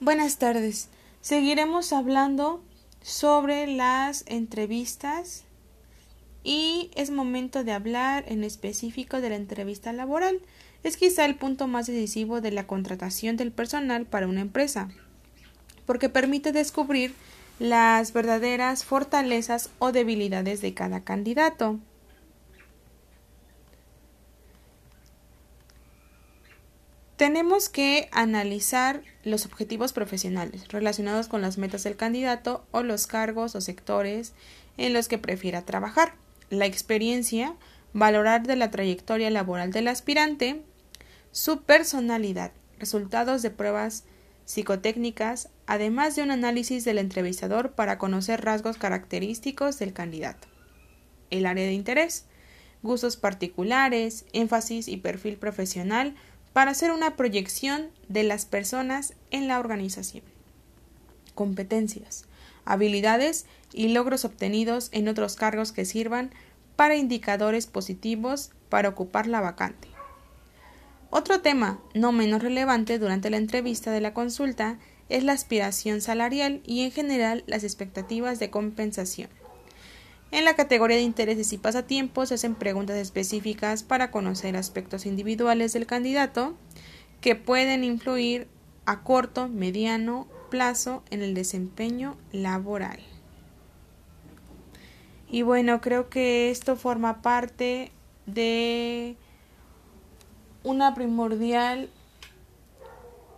Buenas tardes. Seguiremos hablando sobre las entrevistas y es momento de hablar en específico de la entrevista laboral. Es quizá el punto más decisivo de la contratación del personal para una empresa, porque permite descubrir las verdaderas fortalezas o debilidades de cada candidato. Tenemos que analizar los objetivos profesionales relacionados con las metas del candidato o los cargos o sectores en los que prefiera trabajar, la experiencia, valorar de la trayectoria laboral del aspirante, su personalidad, resultados de pruebas psicotécnicas, además de un análisis del entrevistador para conocer rasgos característicos del candidato, el área de interés, gustos particulares, énfasis y perfil profesional para hacer una proyección de las personas en la organización. Competencias, habilidades y logros obtenidos en otros cargos que sirvan para indicadores positivos para ocupar la vacante. Otro tema no menos relevante durante la entrevista de la consulta es la aspiración salarial y en general las expectativas de compensación. En la categoría de intereses y pasatiempos se hacen preguntas específicas para conocer aspectos individuales del candidato que pueden influir a corto, mediano plazo en el desempeño laboral. Y bueno, creo que esto forma parte de una primordial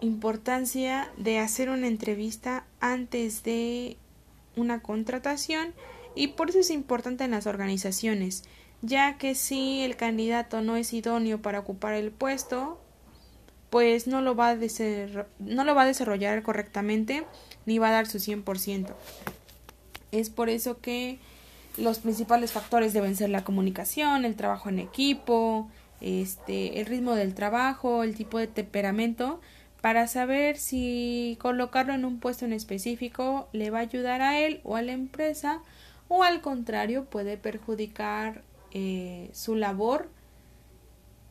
importancia de hacer una entrevista antes de una contratación y por eso es importante en las organizaciones, ya que si el candidato no es idóneo para ocupar el puesto, pues no lo va a, no lo va a desarrollar correctamente ni va a dar su 100%. Es por eso que los principales factores deben ser la comunicación, el trabajo en equipo, este, el ritmo del trabajo, el tipo de temperamento, para saber si colocarlo en un puesto en específico le va a ayudar a él o a la empresa o al contrario puede perjudicar eh, su labor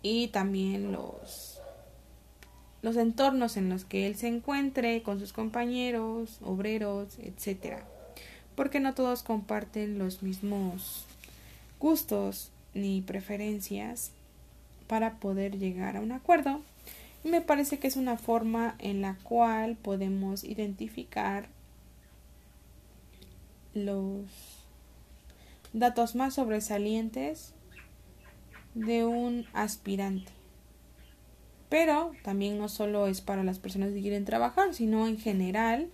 y también los, los entornos en los que él se encuentre con sus compañeros, obreros, etcétera. Porque no todos comparten los mismos gustos ni preferencias para poder llegar a un acuerdo. Y me parece que es una forma en la cual podemos identificar los datos más sobresalientes de un aspirante. Pero también no solo es para las personas que quieren trabajar, sino en general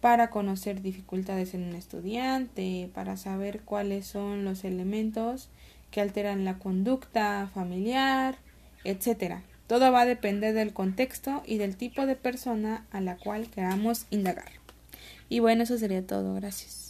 para conocer dificultades en un estudiante, para saber cuáles son los elementos que alteran la conducta familiar, etc. Todo va a depender del contexto y del tipo de persona a la cual queramos indagar. Y bueno, eso sería todo. Gracias.